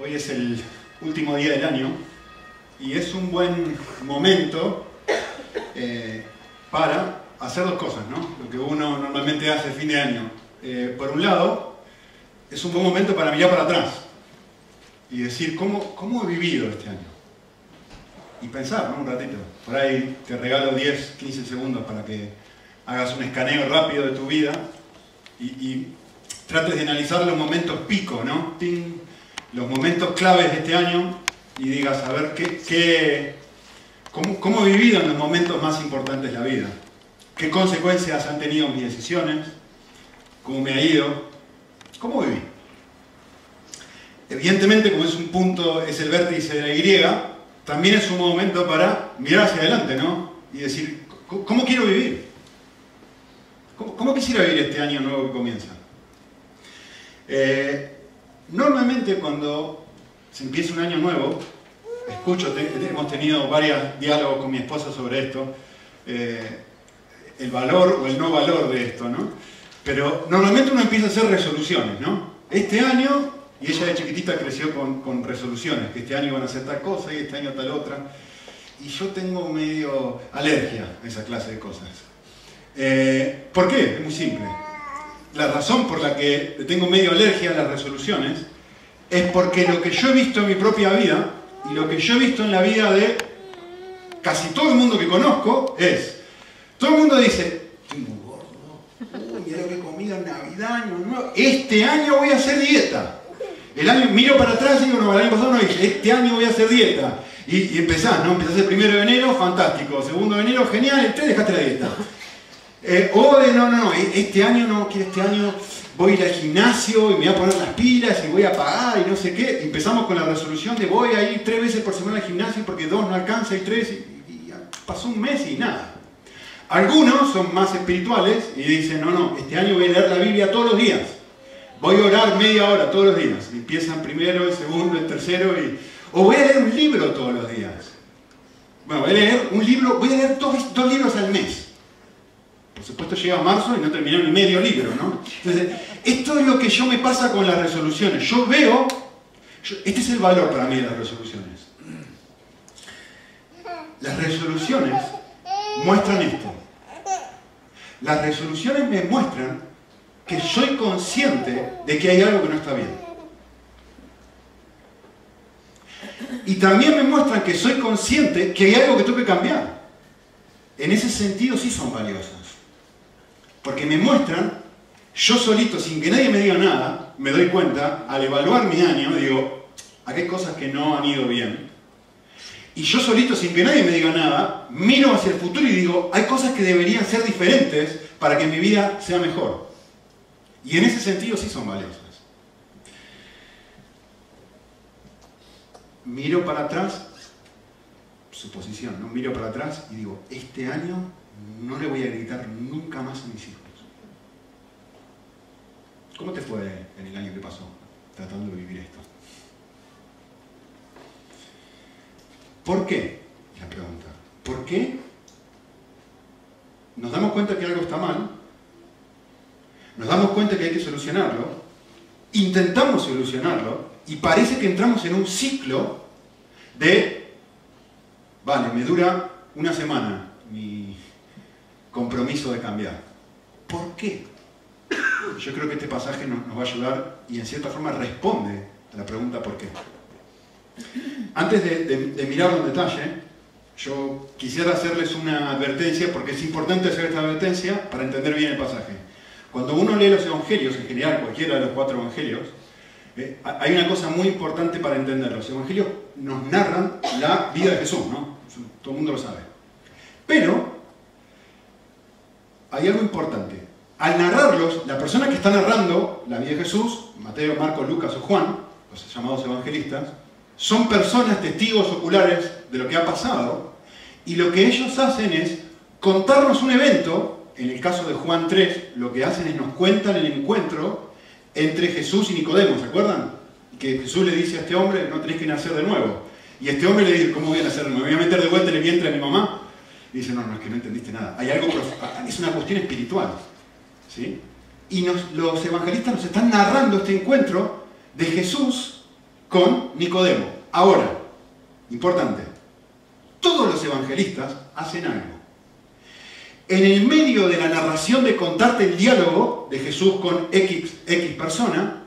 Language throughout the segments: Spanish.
Hoy es el último día del año y es un buen momento eh, para hacer dos cosas, ¿no? Lo que uno normalmente hace fin de año. Eh, por un lado, es un buen momento para mirar para atrás y decir, ¿cómo, cómo he vivido este año? Y pensar, ¿no? Un ratito. Por ahí te regalo 10, 15 segundos para que hagas un escaneo rápido de tu vida y, y trates de analizar los momentos pico, ¿no? Ting, los momentos claves de este año y digas, a ver, ¿qué, cómo, cómo he vivido en los momentos más importantes de la vida? ¿Qué consecuencias han tenido mis decisiones? ¿Cómo me ha ido? ¿Cómo viví? Evidentemente, como es un punto, es el vértice de la Y, también es un momento para mirar hacia adelante, ¿no? Y decir, ¿cómo quiero vivir? ¿Cómo, cómo quisiera vivir este año nuevo que comienza? Eh, normalmente cuando se empieza un año nuevo, escucho, hemos tenido varios diálogos con mi esposa sobre esto, eh, el valor o el no valor de esto, ¿no? Pero normalmente uno empieza a hacer resoluciones, ¿no? Este año, y ella de chiquitita creció con, con resoluciones, que este año iban a hacer tal cosa y este año tal otra, y yo tengo medio alergia a esa clase de cosas. Eh, ¿Por qué? Es muy simple la razón por la que tengo medio alergia a las resoluciones es porque lo que yo he visto en mi propia vida y lo que yo he visto en la vida de casi todo el mundo que conozco es, todo el mundo dice, estoy muy gordo, mira lo que he comido en Navidad, año nuevo, este año voy a hacer dieta. El año, miro para atrás y digo, no, el año pasado no dije, este año voy a hacer dieta. Y, y empezás, ¿no? Empezás el primero de enero, fantástico. Segundo de enero, genial, el 3 dejaste la dieta. Eh, o de no, no, no, este año no, quiero este año voy a ir al gimnasio y me voy a poner las pilas y voy a pagar y no sé qué. Empezamos con la resolución de voy a ir tres veces por semana al gimnasio porque dos no alcanza y tres y, y pasó un mes y nada. Algunos son más espirituales y dicen, no, no, este año voy a leer la Biblia todos los días. Voy a orar media hora todos los días. empiezan primero, el segundo, el tercero y... O voy a leer un libro todos los días. Bueno, voy a leer un libro, voy a leer dos, dos libros al mes. Por supuesto llega marzo y no terminé ni medio libro, ¿no? Entonces, esto es lo que yo me pasa con las resoluciones. Yo veo, este es el valor para mí de las resoluciones. Las resoluciones muestran esto. Las resoluciones me muestran que soy consciente de que hay algo que no está bien. Y también me muestran que soy consciente que hay algo que tengo que cambiar. En ese sentido sí son valiosas. Porque me muestran, yo solito, sin que nadie me diga nada, me doy cuenta, al evaluar mi año, digo, aquí hay cosas que no han ido bien. Y yo solito, sin que nadie me diga nada, miro hacia el futuro y digo, hay cosas que deberían ser diferentes para que mi vida sea mejor. Y en ese sentido sí son valiosas. Miro para atrás, suposición, ¿no? Miro para atrás y digo, este año no le voy a gritar nunca más a mis hijos. ¿Cómo te fue en el año que pasó tratando de vivir esto? ¿Por qué? La pregunta. ¿Por qué nos damos cuenta que algo está mal? Nos damos cuenta que hay que solucionarlo, intentamos solucionarlo y parece que entramos en un ciclo de, vale, me dura una semana compromiso de cambiar. ¿Por qué? Yo creo que este pasaje nos, va a ayudar y en cierta forma responde a la pregunta ¿por qué? Antes de, de, de mirarlo en detalle, yo quisiera hacerles una advertencia porque es importante hacer esta advertencia para entender bien el pasaje. Cuando uno lee los evangelios, en general cualquiera de los cuatro evangelios, eh, hay una cosa muy importante para entender. Los evangelios nos narran la vida de Jesús, ¿no? Todo el mundo lo sabe. Pero hay algo importante. Al narrarlos, la persona que está narrando la vida de Jesús, Mateo, Marcos, Lucas o Juan, los llamados evangelistas, son personas testigos oculares de lo que ha pasado y lo que ellos hacen es contarnos un evento, en el caso de Juan 3, lo que hacen es nos cuentan el encuentro entre Jesús y Nicodemo, ¿se acuerdan? Que Jesús le dice a este hombre, no tenéis que nacer de nuevo. Y este hombre le dice, ¿cómo voy a nacer de nuevo? ¿Me voy a meter de vuelta en el vientre de mi mamá? Dice, no, no, es que no entendiste nada. Hay algo, es una cuestión espiritual. ¿sí? Y los evangelistas nos están narrando este encuentro de Jesús con Nicodemo. Ahora, importante, todos los evangelistas hacen algo. En el medio de la narración de contarte el diálogo de Jesús con X, X persona,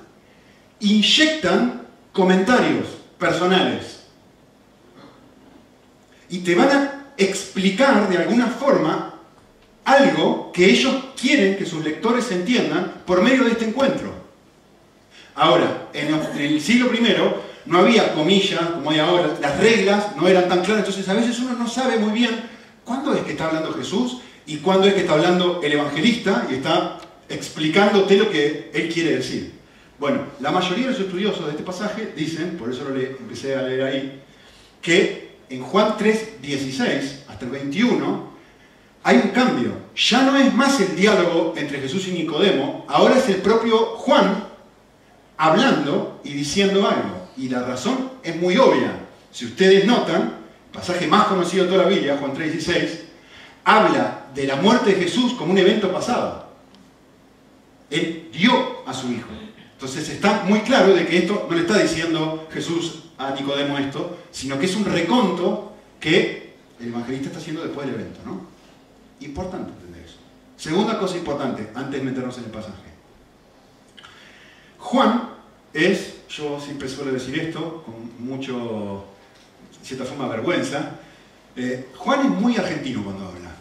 inyectan comentarios personales. Y te van a explicar de alguna forma algo que ellos quieren que sus lectores entiendan por medio de este encuentro. Ahora, en el siglo I no había comillas como hay ahora, las reglas no eran tan claras, entonces a veces uno no sabe muy bien cuándo es que está hablando Jesús y cuándo es que está hablando el evangelista y está explicándote lo que él quiere decir. Bueno, la mayoría de los estudiosos de este pasaje dicen, por eso lo empecé a leer ahí, que en Juan 3, 16 hasta el 21 hay un cambio. Ya no es más el diálogo entre Jesús y Nicodemo, ahora es el propio Juan hablando y diciendo algo. Y la razón es muy obvia. Si ustedes notan, pasaje más conocido de toda la Biblia, Juan 3:16, habla de la muerte de Jesús como un evento pasado. Él dio a su hijo. Entonces está muy claro de que esto no le está diciendo Jesús a Nicodemo esto, sino que es un reconto que el evangelista está haciendo después del evento. ¿no? Importante entender eso. Segunda cosa importante, antes de meternos en el pasaje. Juan es, yo siempre suelo decir esto, con mucho, en cierta forma, vergüenza, eh, Juan es muy argentino cuando habla.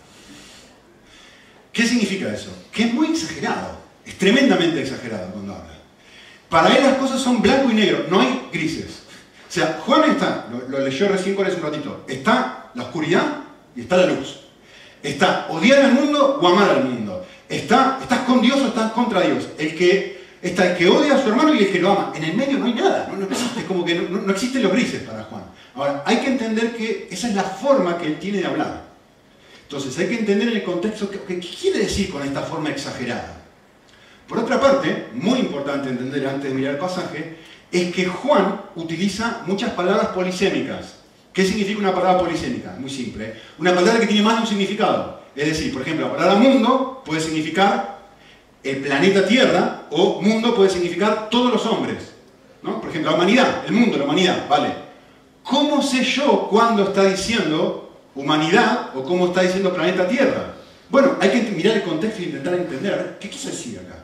¿Qué significa eso? Que es muy exagerado, es tremendamente exagerado cuando habla. Para él las cosas son blanco y negro, no hay grises. O sea, Juan está, lo, leyó recién con hace un ratito, está la oscuridad y está la luz. Está odiar al mundo o amar al mundo. Está, estás con Dios o estás contra Dios. El que Está el que odia a su hermano y el que lo ama. En el medio no hay nada, no, existe, como que no, existen los grises para Juan. Ahora, hay que entender que esa es la forma que él tiene de hablar. Entonces, hay que entender en el contexto qué quiere decir con esta forma exagerada. Por otra parte, muy importante entender antes de mirar el pasaje, es que Juan utiliza muchas palabras polisémicas. ¿Qué significa una palabra polisémica? Muy simple. Una palabra que tiene más de un significado. Es decir, por ejemplo, la palabra mundo puede significar el planeta Tierra o mundo puede significar todos los hombres. ¿no? Por ejemplo, la humanidad, el mundo, la humanidad, ¿vale? ¿Cómo sé yo cuándo está diciendo humanidad o cómo está diciendo planeta Tierra? Bueno, hay que mirar el contexto e intentar entender qué quiso decir acá.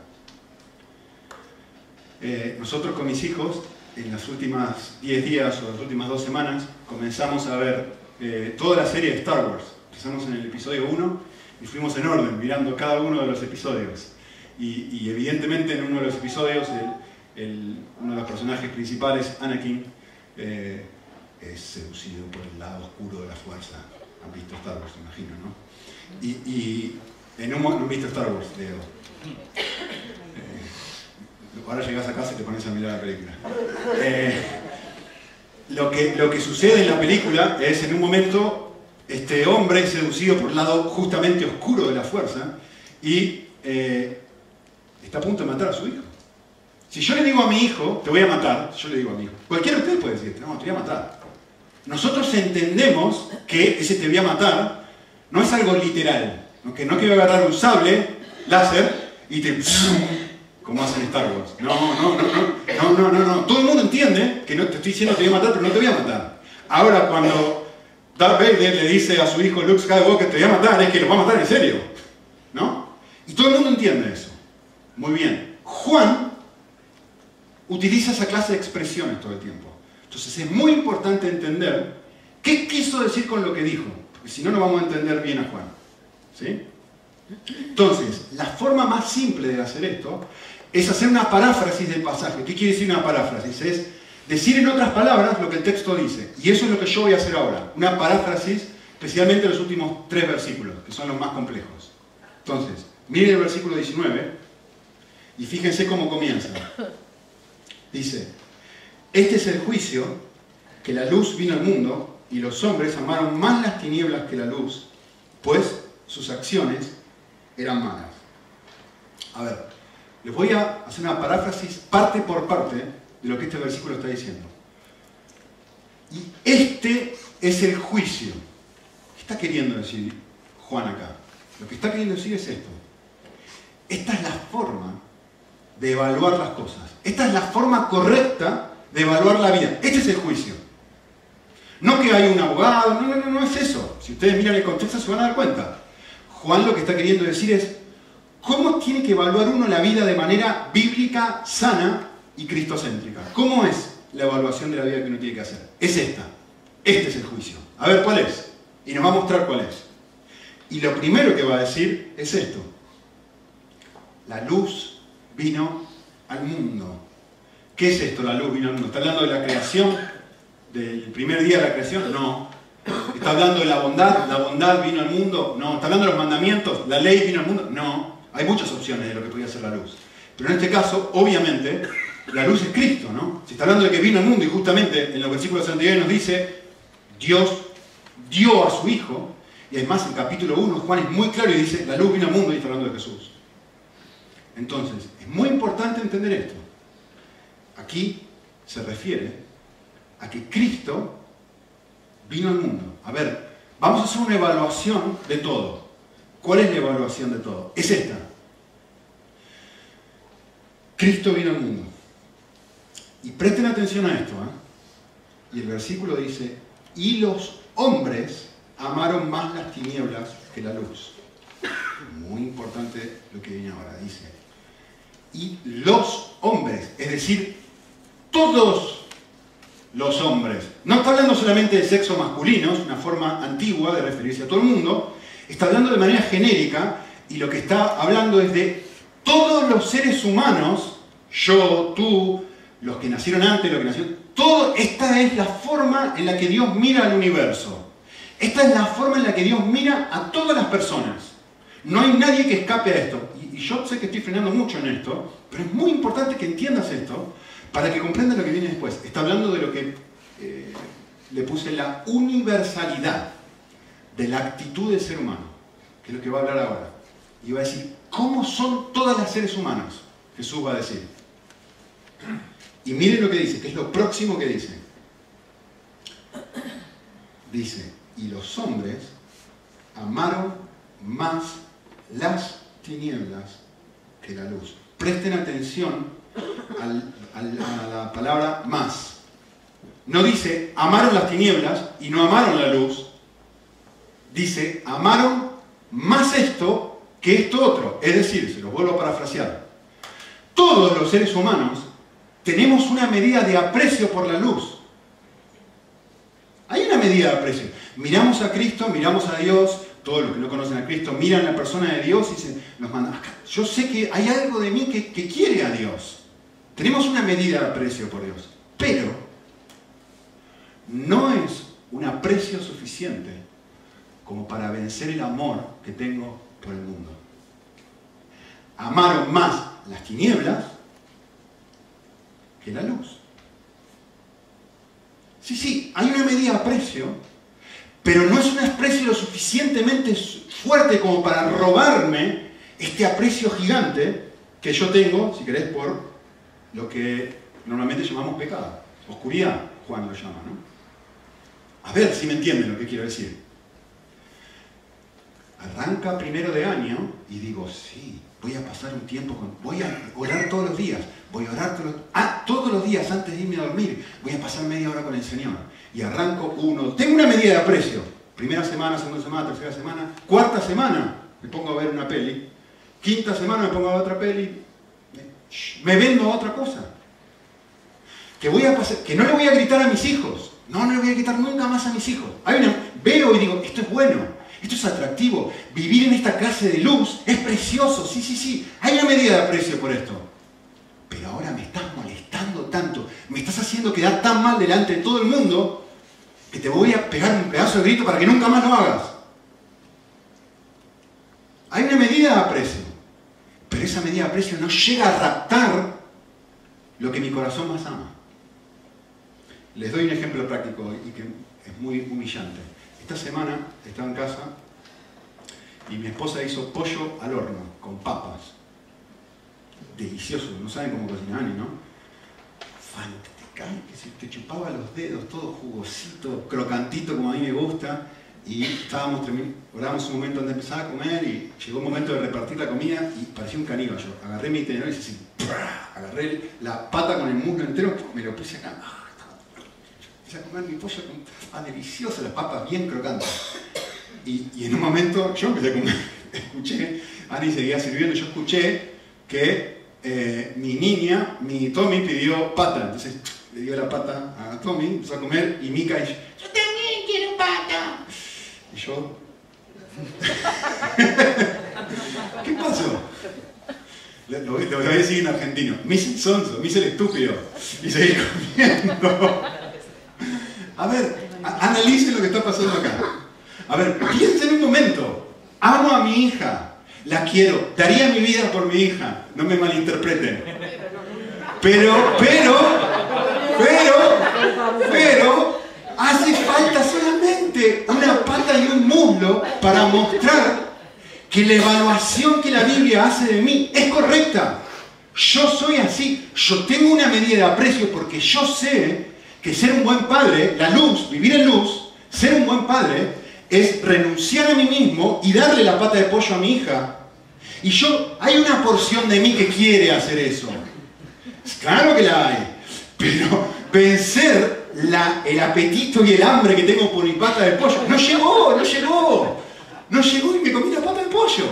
Eh, nosotros con mis hijos, en las últimas 10 días o las últimas dos semanas, comenzamos a ver eh, toda la serie de Star Wars. Empezamos en el episodio 1 y fuimos en orden, mirando cada uno de los episodios. Y, evidentemente en uno de los episodios, uno de los personajes principales, Anakin, eh, es seducido por el lado oscuro de la fuerza. Han visto Star Wars, imagino, ¿no? Y, en un han visto Star Wars, Leo. Eh, ahora llegas a casa y te pones a mirar la película. Eh, lo, que, lo que sucede en la película es en un momento este hombre es seducido por el lado justamente oscuro de la fuerza y está a punto de matar a su hijo. Si yo le digo a mi hijo, te voy a matar, yo le digo a mi hijo, cualquiera de ustedes puede decir, no, te voy a matar. Nosotros entendemos que ese te voy a matar no es algo literal, que no que voy a agarrar un sable láser y te... como hacen Star Wars. No, no, no, no, no, no, no, Todo el mundo entiende que no te estoy diciendo te voy a matar, pero no te voy a matar. Ahora, cuando Darth Vader le dice a su hijo Luke Skywalker te voy a matar, es que lo va a matar en serio. ¿No? Y todo el mundo entiende eso. Muy bien. Juan utiliza esa clase de expresiones todo el tiempo. Entonces es muy importante entender qué quiso decir con lo que dijo, porque si no, no vamos a entender bien a Juan. ¿Sí? Entonces, la forma más simple de hacer esto es hacer una paráfrasis del pasaje. ¿Qué quiere decir una paráfrasis? Es decir en otras palabras lo que el texto dice. Y eso es lo que yo voy a hacer ahora. Una paráfrasis, especialmente los últimos tres versículos, que son los más complejos. Entonces, miren el versículo 19. Y fíjense cómo comienza. Dice, este es el juicio, que la luz vino al mundo y los hombres amaron más las tinieblas que la luz, pues sus acciones eran malas. A ver, les voy a hacer una paráfrasis parte por parte de lo que este versículo está diciendo. Y este es el juicio. ¿Qué está queriendo decir Juan acá? Lo que está queriendo decir es esto. Esta es la forma de evaluar las cosas. Esta es la forma correcta de evaluar la vida. Este es el juicio. No que hay un abogado, no, no, no, no es eso. Si ustedes miran el contexto se van a dar cuenta. Juan lo que está queriendo decir es, ¿cómo tiene que evaluar uno la vida de manera bíblica, sana y cristocéntrica? ¿Cómo es la evaluación de la vida que uno tiene que hacer? Es esta. Este es el juicio. A ver, ¿cuál es? Y nos va a mostrar cuál es. Y lo primero que va a decir es esto. La luz vino al mundo. ¿Qué es esto, la luz vino al mundo? ¿Está hablando de la creación? ¿Del primer día de la creación? No. ¿Está hablando de la bondad? ¿La bondad vino al mundo? No. ¿Está hablando de los mandamientos? ¿La ley vino al mundo? No. Hay muchas opciones de lo que podría ser la luz. Pero en este caso, obviamente, la luz es Cristo, ¿no? Se está hablando de que vino al mundo y justamente en los versículos anteriores nos dice, Dios dio a su Hijo, y además en capítulo 1 Juan es muy claro y dice, la luz vino al mundo y está hablando de Jesús. Entonces, es muy importante entender esto. Aquí se refiere a que Cristo vino al mundo. A ver, vamos a hacer una evaluación de todo. ¿Cuál es la evaluación de todo? Es esta. Cristo vino al mundo. Y presten atención a esto. ¿eh? Y el versículo dice, y los hombres amaron más las tinieblas que la luz. Muy importante lo que viene ahora, dice. Y los hombres, es decir, todos los hombres. No está hablando solamente de sexo masculino, es una forma antigua de referirse a todo el mundo, está hablando de manera genérica y lo que está hablando es de todos los seres humanos, yo, tú, los que nacieron antes, los que nacieron, todo, esta es la forma en la que Dios mira al universo. Esta es la forma en la que Dios mira a todas las personas. No hay nadie que escape a esto. Y, yo sé que estoy frenando mucho en esto, pero es muy importante que entiendas esto para que comprendas lo que viene después. Está hablando de lo que le puse la universalidad de la actitud del ser humano, que es lo que va a hablar ahora. Y va a decir, ¿cómo son todas las seres humanos? Jesús va a decir. Y miren lo que dice, que es lo próximo que dice. Dice, y los hombres amaron más las tinieblas que la luz. Presten atención a la palabra más. No dice amaron las tinieblas y no amaron la luz. Dice amaron más esto que esto otro. Es decir, se los vuelvo a parafrasear. Todos los seres humanos tenemos una medida de aprecio por la luz. Hay una medida de aprecio. Miramos a Cristo, miramos a Dios, todos los que no conocen a Cristo miran a la persona de Dios y se nos mandan, yo sé que hay algo de mí que quiere a Dios. Tenemos una medida de aprecio por Dios, pero no es un aprecio suficiente como para vencer el amor que tengo por el mundo. Amaron más las tinieblas que la luz. Sí, sí, hay una medida de aprecio, pero no es un aprecio lo suficientemente fuerte como para robarme este aprecio gigante que yo tengo, si querés, por lo que normalmente llamamos pecado. Oscuridad, Juan lo llama, ¿no? A ver si me entienden lo que quiero decir. Arranca primero de año y digo, sí, voy a pasar un tiempo con... Voy a orar todos los días. Voy a orar todos los... Ah, todos los días antes de irme a dormir. Voy a pasar media hora con el Señor. Y arranco uno... Tengo una medida de aprecio. Primera semana, segunda semana, tercera semana. Cuarta semana me pongo a ver una peli. Quinta semana me pongo a ver otra peli. Me vendo a otra cosa. Que, voy a pasar, que no le voy a gritar a mis hijos. No, no le voy a gritar nunca más a mis hijos. Veo y digo, esto es bueno. Esto es atractivo. Vivir en esta clase de luz es precioso. Sí, sí, sí. Hay una medida de aprecio por esto. Pero ahora me estás molestando tanto. Me estás haciendo quedar tan mal delante de todo el mundo que te voy a pegar un pedazo de grito para que nunca más lo hagas. Hay una medida de aprecio. Pero esa medida de aprecio no llega a raptar lo que mi corazón más ama. Les doy un ejemplo práctico y que es muy humillante. Esta semana estaba en casa y mi esposa hizo pollo al horno con papas. Delicioso, no saben cómo cocinan, ¿no? Fantástico, que se te chupaba los dedos, todo jugosito, crocantito como a mí me gusta. Y estábamos, orábamos un momento antes de empezar a comer y llegó un momento de repartir la comida y parecía un caníbal. Yo agarré mi tenedor y así, agarré la pata con el muslo entero, me lo puse acá. Empecé a comer mi pollo, ah, delicioso, las papas bien crocantes. Y, en un momento yo empecé a comer, escuché, Ani seguía sirviendo, yo escuché que eh, mi niña, mi Tommy pidió pata, entonces le dio la pata a Tommy, empezó a comer y Mika dice, yo también quiero pata. Y yo, ¿qué pasó? Lo, voy a decir en argentino. Me sonso, me el estúpido. Y seguí comiendo. A ver, analicen lo que está pasando acá. A ver, piensen un momento. Amo a mi hija. La quiero. Daría mi vida por mi hija. No me malinterpreten. Pero, pero, pero, pero, hace falta solamente una pata y un muslo para mostrar que la evaluación que la Biblia hace de mí es correcta. Yo soy así, yo tengo una medida de aprecio porque yo sé que ser un buen padre, la luz, vivir en luz, ser un buen padre es renunciar a mí mismo y darle la pata de pollo a mi hija. Y yo, hay una porción de mí que quiere hacer eso. Claro que la hay. Pero vencer el apetito y el hambre que tengo por mi pata de pollo, no llegó, no llegó. No llegó y me comí la pata de pollo.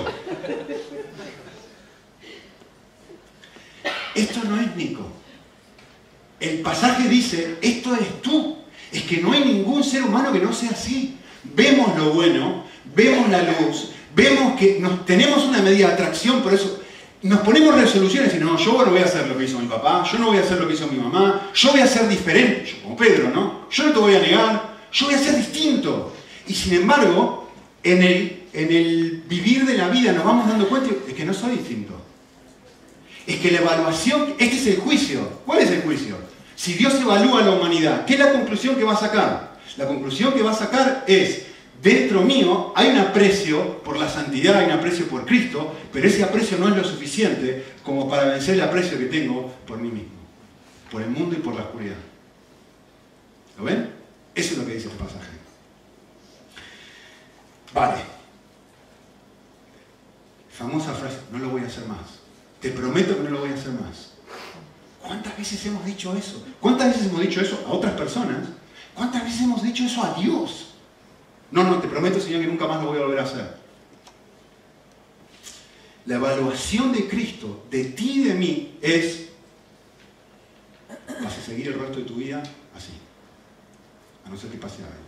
Esto no es Nico. El pasaje dice, esto eres tú. Es que no hay ningún ser humano que no sea así. Vemos lo bueno, vemos la luz, vemos que nos, tenemos una medida de atracción, por eso nos ponemos resoluciones y no, yo no voy a hacer lo que hizo mi papá, yo no voy a hacer lo que hizo mi mamá, yo voy a ser diferente, yo como Pedro, ¿no? Yo no te voy a negar, yo voy a ser distinto. Y sin embargo, en el, en el vivir de la vida nos vamos dando cuenta de que no soy distinto. Es que la evaluación, este es el juicio. ¿Cuál es el juicio? Si Dios evalúa a la humanidad, ¿qué es la conclusión que va a sacar? La conclusión que va a sacar es, dentro mío hay un aprecio por la santidad, hay un aprecio por Cristo, pero ese aprecio no es lo suficiente como para vencer el aprecio que tengo por mí mismo, por el mundo y por la oscuridad. ¿Lo ven? Eso es lo que dice el pasaje. Vale. Famosa frase, no lo voy a hacer más. Te prometo que no lo voy a hacer más. ¿Cuántas veces hemos dicho eso? ¿Cuántas veces hemos dicho eso a otras personas? ¿Cuántas veces hemos dicho eso a Dios? No, no, te prometo, Señor, que nunca más lo voy a volver a hacer. La evaluación de Cristo, de ti y de mí, es, vas a seguir el resto de tu vida así. A no ser que pase algo.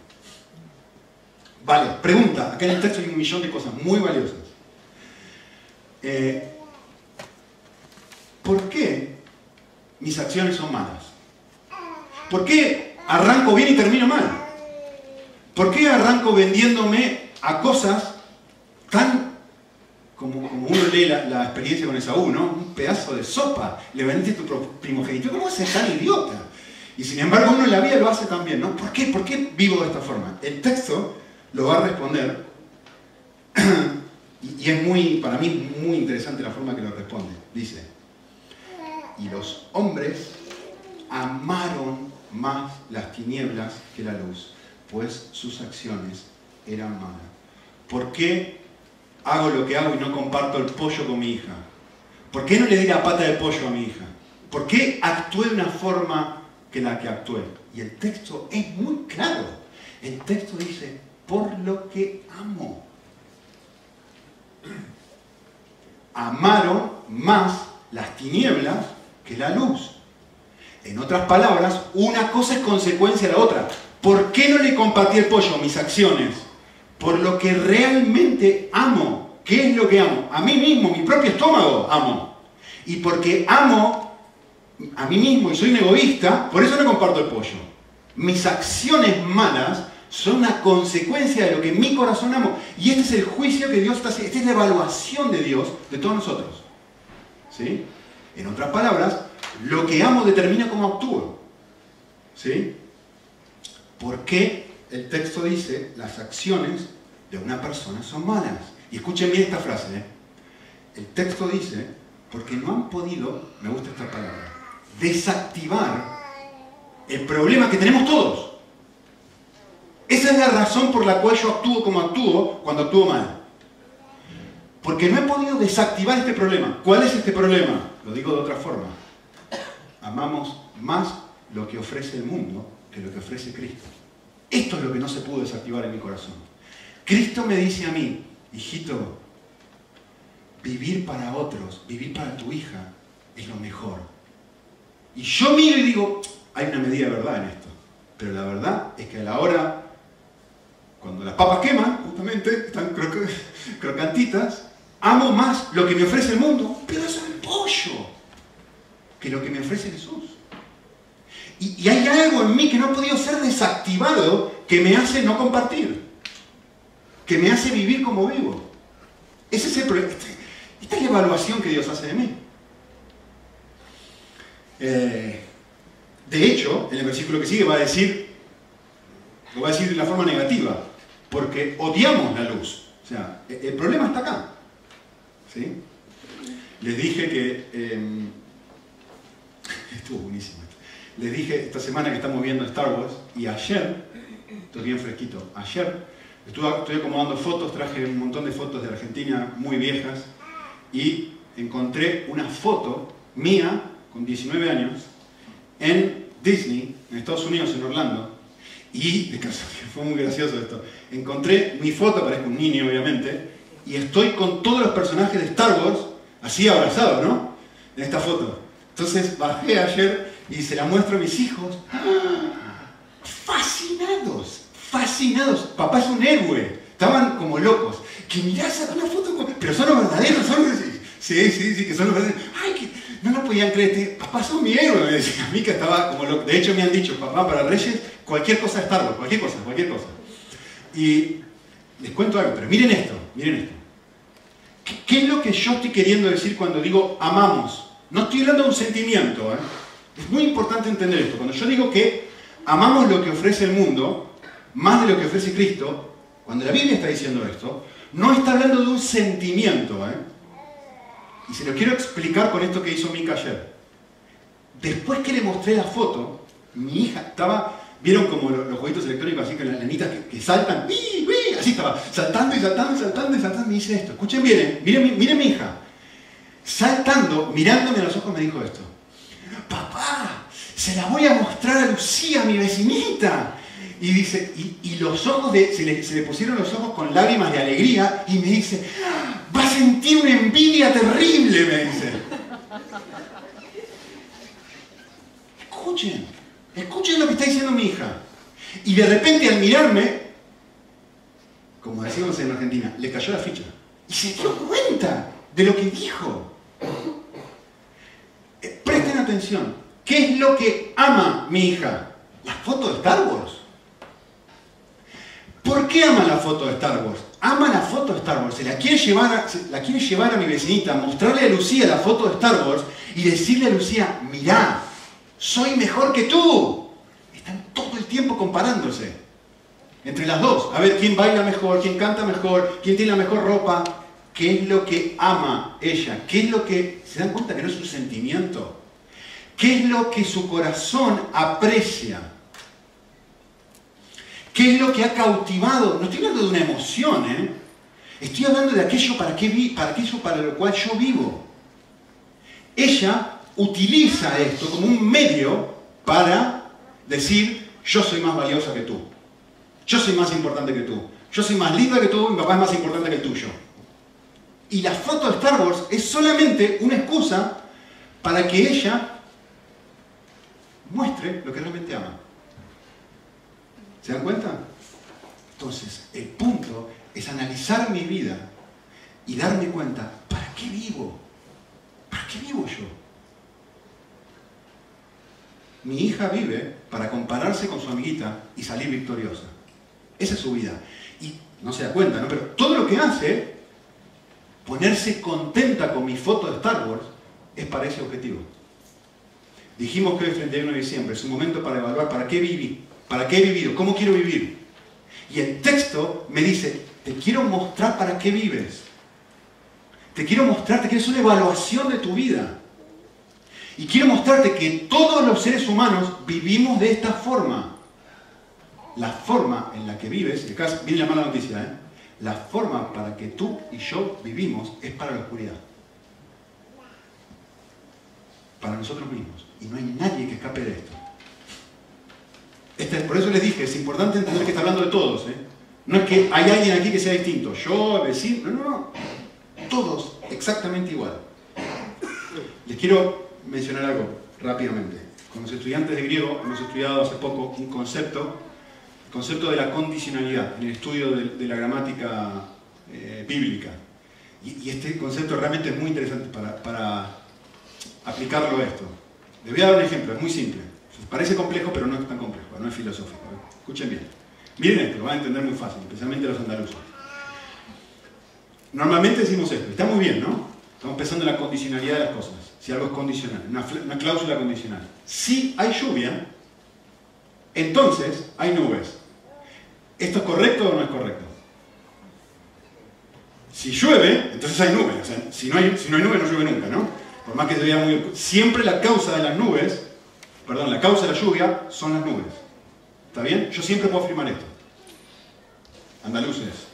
Vale, pregunta. Acá en el texto hay un millón de cosas muy valiosas. Eh, ¿Por qué mis acciones son malas? ¿Por qué arranco bien y termino mal? ¿Por qué arranco vendiéndome a cosas tan como, como uno lee la, experiencia con Esaú, ¿no? Un pedazo de sopa, le vendiste tu primogénito. ¿Cómo es tan idiota? Y sin embargo uno en la vida lo hace también, ¿no? ¿Por qué? ¿Por qué vivo de esta forma? El texto lo va a responder. y es muy, para mí, muy interesante la forma que lo responde. Dice, y los hombres amaron más las tinieblas que la luz, pues sus acciones eran malas. ¿Por qué hago lo que hago y no comparto el pollo con mi hija? ¿Por qué no le di la pata de pollo a mi hija? ¿Por qué actué de una forma que la que actué? Y el texto es muy claro. El texto dice, por lo que amo. Amaron más las tinieblas que la luz. En otras palabras, una cosa es consecuencia de la otra. ¿Por qué no le compartí el pollo? Mis acciones. Por lo que realmente amo. ¿Qué es lo que amo? A mí mismo, mi propio estómago amo. Y porque amo a mí mismo y soy un egoísta, por eso no comparto el pollo. Mis acciones malas son una consecuencia de lo que mi corazón amo. Y este es el juicio que Dios está haciendo, esta es la evaluación de Dios de todos nosotros. ¿Sí? En otras palabras, lo que amo determina cómo actúo. ¿Sí? ¿Por qué el texto dice las acciones de una persona son malas? Y escuchen bien esta frase. ¿eh? El texto dice, porque no han podido, me gusta esta palabra, desactivar el problema que tenemos todos. Esa es la razón por la cual yo actúo como actúo cuando actúo mal. Porque no he podido desactivar este problema. ¿Cuál es este problema? Lo digo de otra forma. amamos más lo que ofrece el mundo que lo que ofrece Cristo. Esto es lo que no se pudo desactivar en mi corazón. Cristo me dice a mí, hijito, vivir para otros, vivir para tu hija, es lo mejor. Y yo miro y digo, hay una medida de verdad en esto. Pero la verdad es que a la hora, cuando las papas queman, justamente, están crocantitas, amo más lo que me ofrece el mundo, un pedazo de pollo, que lo que me ofrece Jesús. Y, hay algo en mí que no ha podido ser desactivado que me hace no compartir, que me hace vivir como vivo. Ese es esta es la evaluación que Dios hace de mí. Eh, de hecho, en el versículo que sigue va a decir, lo va a decir de la forma negativa, porque odiamos la luz. O sea, el problema está acá. Les dije que... Em, estuvo buenísimo. Les dije esta semana que estamos viendo Star Wars y ayer, estoy bien fresquito, ayer estuve, estoy acomodando fotos, traje un montón de fotos de Argentina muy viejas y encontré una foto mía con 19 años en Disney, en Estados Unidos, en Orlando, y fue muy gracioso esto. Encontré mi foto, parezco un niño obviamente, y estoy con todos los personajes de Star Wars, así abrazados, ¿no? En esta foto. Entonces bajé ayer y se la muestro a mis hijos. ¡Ah! Fascinados, fascinados. Papá es un héroe. Estaban como locos. Que mirá, saca una foto con... Pero son los verdaderos, son los... Sí, sí, sí, que son los verdaderos. Ay, que no lo podían creer. Papá, son mi héroe. Me decía. A estaba como loco. De hecho, me han dicho, papá, para Reyes, cualquier cosa es Star Wars, cualquier cosa, cualquier cosa. Y les cuento algo, pero miren esto, miren esto. ¿Qué, es lo que yo estoy queriendo decir cuando digo amamos? No estoy hablando de un sentimiento. ¿eh? Es muy importante entender esto. Cuando yo digo que amamos lo que ofrece el mundo, más de lo que ofrece Cristo, cuando la Biblia está diciendo esto, no está hablando de un sentimiento. ¿eh? Y se lo quiero explicar con esto que hizo Mika ayer. Después que le mostré la foto, mi hija estaba, vieron como los, jueguitos electrónicos, así que las nenitas que, saltan, así estaba, saltando y saltando y saltando y saltando, y dice esto. Escuchen bien, ¿eh? miren, miren mi hija. Saltando, mirándome a los ojos, me dijo esto. Papá, se la voy a mostrar a Lucía, mi vecinita. Y dice, y, los ojos de, se le, pusieron los ojos con lágrimas de alegría y me dice, va a sentir una envidia terrible, me dice. Escuchen, escuchen lo que está diciendo mi hija. Y de repente al mirarme, como decíamos en Argentina, le cayó la ficha. Y se dio cuenta de lo que dijo. Eh, presten atención. ¿Qué es lo que ama mi hija? La foto de Star Wars. ¿Por qué ama la foto de Star Wars? Ama la foto de Star Wars, se la quiere llevar a, la quiere llevar a mi vecinita, mostrarle a Lucía la foto de Star Wars y decirle a Lucía, mirá, soy mejor que tú. Están todo el tiempo comparándose entre las dos. A ver quién baila mejor, quién canta mejor, quién tiene la mejor ropa. ¿Qué es lo que ama ella? ¿Qué es lo que... ¿Se dan cuenta que no es un sentimiento? ¿Qué es lo que su corazón aprecia? ¿Qué es lo que ha cautivado? No estoy hablando de una emoción, ¿eh? Estoy hablando de aquello para, qué para aquello para lo cual yo vivo. Ella utiliza esto como un medio para decir, yo soy más valiosa que tú. Yo soy más importante que tú. Yo soy más linda que tú, mi papá es más importante que el tuyo. Y la foto de Star Wars es solamente una excusa para que ella muestre lo que realmente ama. ¿Se dan cuenta? Entonces, el punto es analizar mi vida y darme cuenta, ¿para qué vivo? ¿Para qué vivo yo? Mi hija vive para compararse con su amiguita y salir victoriosa. Esa es su vida. Y no se da cuenta, ¿no? Pero todo lo que hace, ponerse contenta con mi foto de Star Wars, es para ese objetivo. Dijimos que hoy es 31 de diciembre, es un momento para evaluar para qué viví. ¿Para qué he vivido? ¿Cómo quiero vivir? Y el texto me dice, te quiero mostrar para qué vives. Te quiero mostrar, te quiero hacer una evaluación de tu vida. Y quiero mostrarte que todos los seres humanos vivimos de esta forma. La forma en la que vives, acá viene la mala noticia, ¿eh? la forma para que tú y yo vivimos es para la oscuridad. para nosotros mismos. Y no hay nadie que escape de esto. Este, por eso les dije, es importante entender que está hablando de todos. ¿eh? No es que hay alguien aquí que sea distinto. Yo, vecino, no, no, no. Todos exactamente igual. Les quiero mencionar algo rápidamente. Con los estudiantes de griego hemos estudiado hace poco un concepto, el concepto de la condicionalidad, en el estudio de, la gramática eh, bíblica. Y, este concepto realmente es muy interesante para, aplicarlo a esto. Les voy a dar un ejemplo, es muy simple. Parece complejo, pero no es tan complejo, no es filosófico. Escuchen bien. Miren esto, lo van a entender muy fácil, especialmente los andaluces. Normalmente decimos esto, está muy bien, ¿no? Estamos pensando en la condicionalidad de las cosas, si algo es condicional, una, cláusula condicional. Si hay lluvia, entonces hay nubes. ¿Esto es correcto o no es correcto? Si llueve, entonces hay nubes. O sea, si no hay, si no hay nubes, no llueve nunca, ¿no? Por más que se vea muy... Siempre la causa de las nubes, perdón, la causa de la lluvia son las nubes. ¿Está bien? Yo siempre puedo afirmar esto. Andaluces.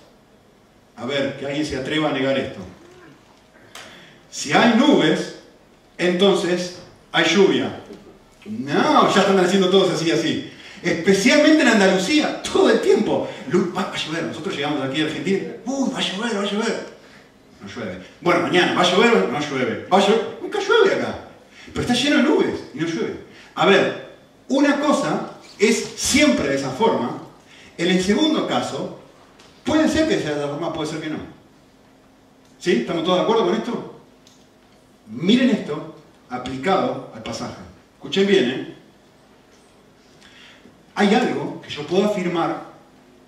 A ver, que alguien se atreva a negar esto. Si hay nubes, entonces hay lluvia. No, ya están haciendo todos así, así. Especialmente en Andalucía, todo el tiempo. Va, a llover, nosotros llegamos aquí a Argentina, uy, va a llover, va a llover. No llueve. Bueno, mañana, ¿va a llover no llueve? Nunca llueve acá. Pero está lleno de nubes y no llueve. A ver, una cosa es siempre de esa forma. En el segundo caso, puede ser que sea de esa forma, puede ser que no. ¿Sí? ¿Estamos todos de acuerdo con esto? Miren esto aplicado al pasaje. Escuchen bien, ¿eh? Hay algo que yo puedo afirmar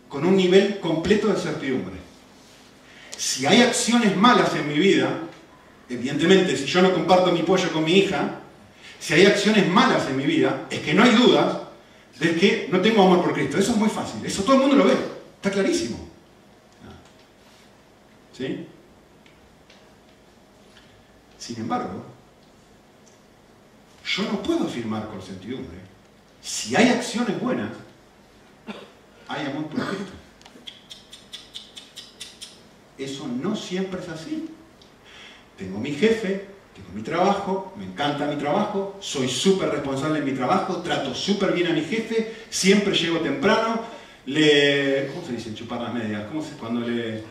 con un nivel completo de certidumbre. Si hay acciones malas en mi vida, evidentemente, si yo no comparto mi pollo con mi hija, si hay acciones malas en mi vida, es que no hay dudas de que no tengo amor por Cristo. Eso es muy fácil, eso todo el mundo lo ve, está clarísimo. ¿Sí? Sin embargo, yo no puedo afirmar con certidumbre. Si hay acciones buenas, hay amor por Cristo. Eso no siempre es así. Tengo mi jefe, tengo mi trabajo, me encanta mi trabajo, soy súper responsable en mi trabajo, trato súper bien a mi jefe, siempre llego temprano, le... ¿Cómo se dice? Chupar las medias. ¿Cómo se, cuando le,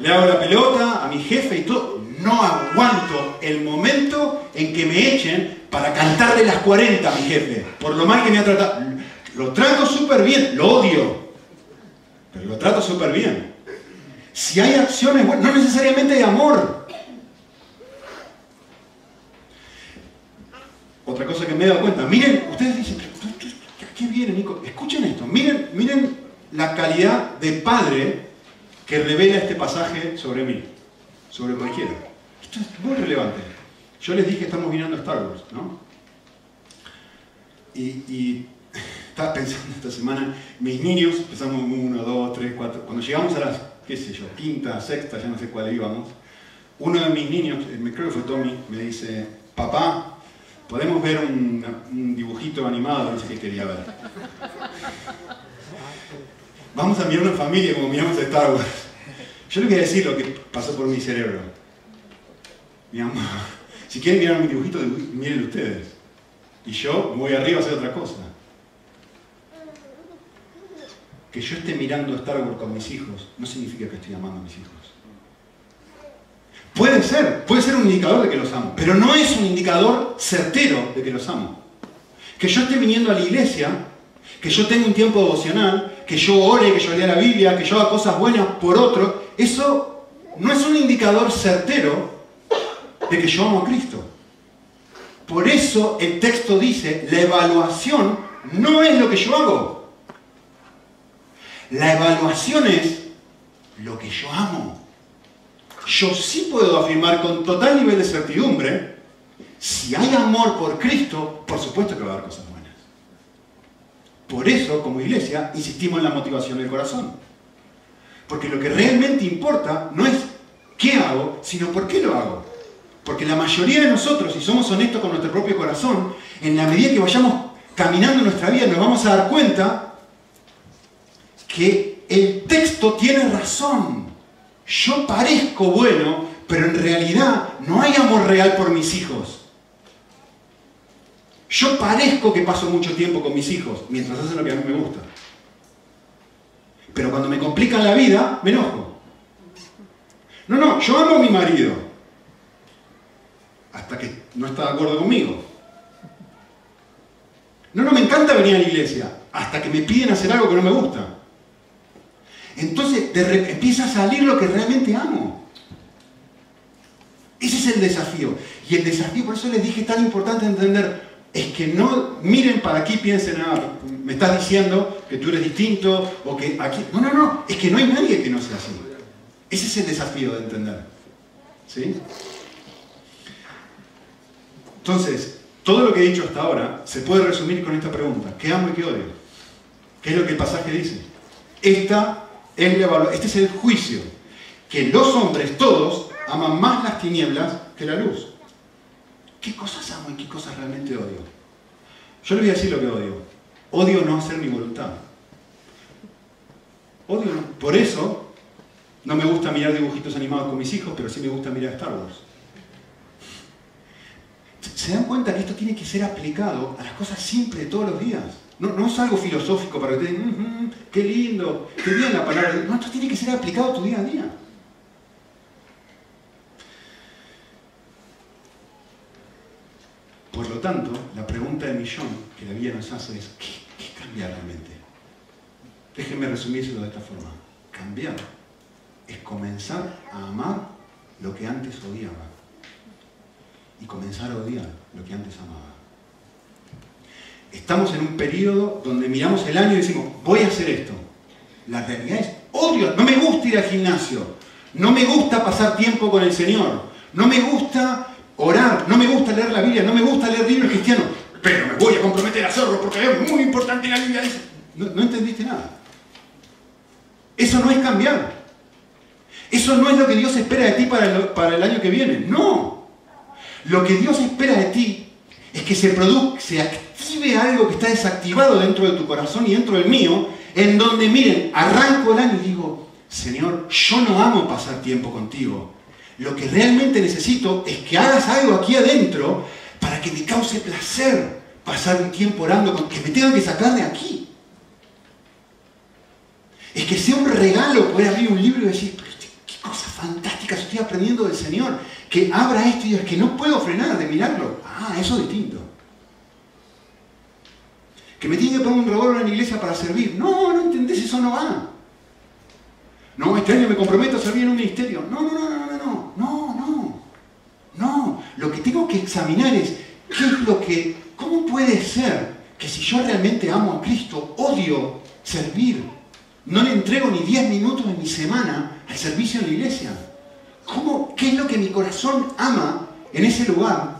le hago la pelota a mi jefe y todo? No aguanto el momento en que me echen para cantarle las 40 a mi jefe, por lo mal que me ha tratado. Lo trato súper bien, lo odio, pero lo trato súper bien. Si hay acciones buenas, no necesariamente de amor. Otra cosa que me he dado cuenta, miren, ustedes dicen, ¿qué viene, Nico? Escuchen esto, miren, miren la calidad de padre que revela este pasaje sobre mí, sobre cualquiera. Esto es muy relevante. Yo les dije que estamos mirando Star Wars, ¿no? Y, estaba pensando esta semana, mis niños, empezamos uno, dos, tres, cuatro, cuando llegamos a las, qué sé yo, quinta, sexta, ya no sé cuál íbamos, uno de mis niños, eh, creo que fue Tommy, me dice, papá, ¿podemos ver un, un dibujito animado? No sé qué quería ver. Vamos a mirar una familia como miramos a Star Wars. Yo les voy a decir lo que pasó por mi cerebro. Mi amor, si quieren mirar un dibujito, miren ustedes. Y yo voy arriba a hacer otra cosa. Que yo esté mirando Star Wars con mis hijos no significa que estoy amando a mis hijos. Puede ser, puede ser un indicador de que los amo, pero no es un indicador certero de que los amo. Que yo esté viniendo a la iglesia, que yo tenga un tiempo devocional, que yo ore, que yo lea la Biblia, que yo haga cosas buenas por otro, eso no es un indicador certero de que yo amo a Cristo. Por eso el texto dice, la evaluación no es lo que yo hago. La evaluación es lo que yo amo. Yo sí puedo afirmar con total nivel de certidumbre, si hay amor por Cristo, por supuesto que va a haber cosas buenas. Por eso, como iglesia, insistimos en la motivación del corazón. Porque lo que realmente importa no es qué hago, sino por qué lo hago. Porque la mayoría de nosotros, si somos honestos con nuestro propio corazón, en la medida que vayamos caminando nuestra vida, nos vamos a dar cuenta que el texto tiene razón. Yo parezco bueno, pero en realidad no hay amor real por mis hijos. Yo parezco que paso mucho tiempo con mis hijos mientras hacen lo que a mí me gusta. Pero cuando me complican la vida, me enojo. No, no, yo amo a mi marido. Hasta que no está de acuerdo conmigo. No, no, me encanta venir a la iglesia. Hasta que me piden hacer algo que no me gusta. Entonces empieza a salir lo que realmente amo. Ese es el desafío. Y el desafío, por eso les dije, tan importante entender, es que no miren para aquí piensen, ah, me estás diciendo que tú eres distinto o que aquí... No, no, no, es que no hay nadie que no sea así. Ese es el desafío de entender. ¿Sí? Entonces, todo lo que he dicho hasta ahora se puede resumir con esta pregunta. ¿Qué amo y qué odio? ¿Qué es lo que el pasaje dice? Esta es la este es el juicio. Que los hombres todos aman más las tinieblas que la luz. ¿Qué cosas amo y qué cosas realmente odio? Yo le voy a decir lo que odio. Odio no hacer mi voluntad. Odio no. Por eso no me gusta mirar dibujitos animados con mis hijos, pero sí me gusta mirar Star Wars. ¿Se dan cuenta que esto tiene que ser aplicado a las cosas simples todos los días? No, es algo filosófico para que te digan, qué lindo, qué bien la palabra. No, esto tiene que ser aplicado a tu día a día. Por lo tanto, la pregunta de millón que la vida nos hace es, ¿qué, qué cambia realmente? Déjenme resumírselo de esta forma. Cambiar es comenzar a amar lo que antes odiaba y comenzar a odiar lo que antes amaba. Estamos en un periodo donde miramos el año y decimos, voy a hacer esto. La realidad es, odio, no me gusta ir al gimnasio, no me gusta pasar tiempo con el Señor, no me gusta orar, no me gusta leer la Biblia, no me gusta leer libros cristianos, pero me voy a comprometer a hacerlo porque es muy importante la Biblia. No, entendiste nada. Eso no es cambiar. Eso no es lo que Dios espera de ti para el, para el año que viene. No. Lo que Dios espera de ti es que se produzca, se active algo que está desactivado dentro de tu corazón y dentro del mío, en donde, miren, arranco el año y digo, Señor, yo no amo pasar tiempo contigo. Lo que realmente necesito es que hagas algo aquí adentro para que me cause placer pasar un tiempo orando, con, que me tenga que sacar de aquí. Es que sea un regalo poder abrir un libro y decir, pero qué cosa fantástica estoy aprendiendo del Señor. Que abra esto y diga, que no puedo frenar de mirarlo. Ah, eso es distinto. Que me tiene que poner un revólver en la iglesia para servir. No, no entendés, eso no va. No, este año me comprometo a servir en un ministerio. No, no, no, no, no, no, no, no. No, lo que tengo que examinar es qué es lo que, cómo puede ser que si yo realmente amo a Cristo, odio servir. No le entrego ni 10 minutos de mi semana al servicio en la iglesia. ¿Cómo, ¿Qué es lo que mi corazón ama en ese lugar?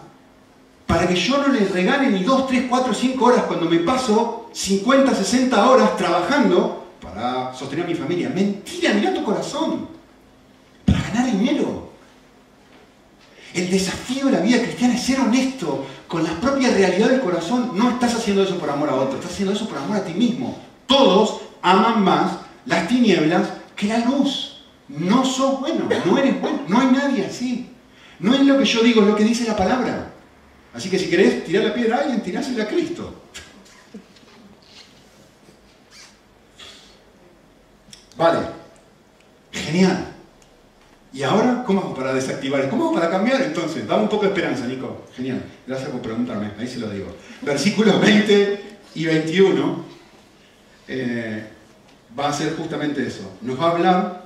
Para que yo no le regale ni 2, 3, 4, 5 horas cuando me paso 50, 60 horas trabajando para sostener a mi familia. Mentira, mira tu corazón. Para ganar dinero. El desafío de la vida cristiana es ser honesto con la propia realidad del corazón. No estás haciendo eso por amor a otro, estás haciendo eso por amor a ti mismo. Todos aman más las tinieblas que la luz. No sos bueno, no eres bueno, no hay nadie así. No es lo que yo digo, es lo que dice la palabra. Así que si querés tirar la piedra a alguien, tirásela a Cristo. Vale, genial. ¿Y ahora cómo hago para desactivar? ¿Cómo hago para cambiar entonces? Dame un poco de esperanza, Nico. Genial, gracias por preguntarme, ahí se lo digo. Versículos 20 y 21 eh, va a ser justamente eso. Nos va a hablar,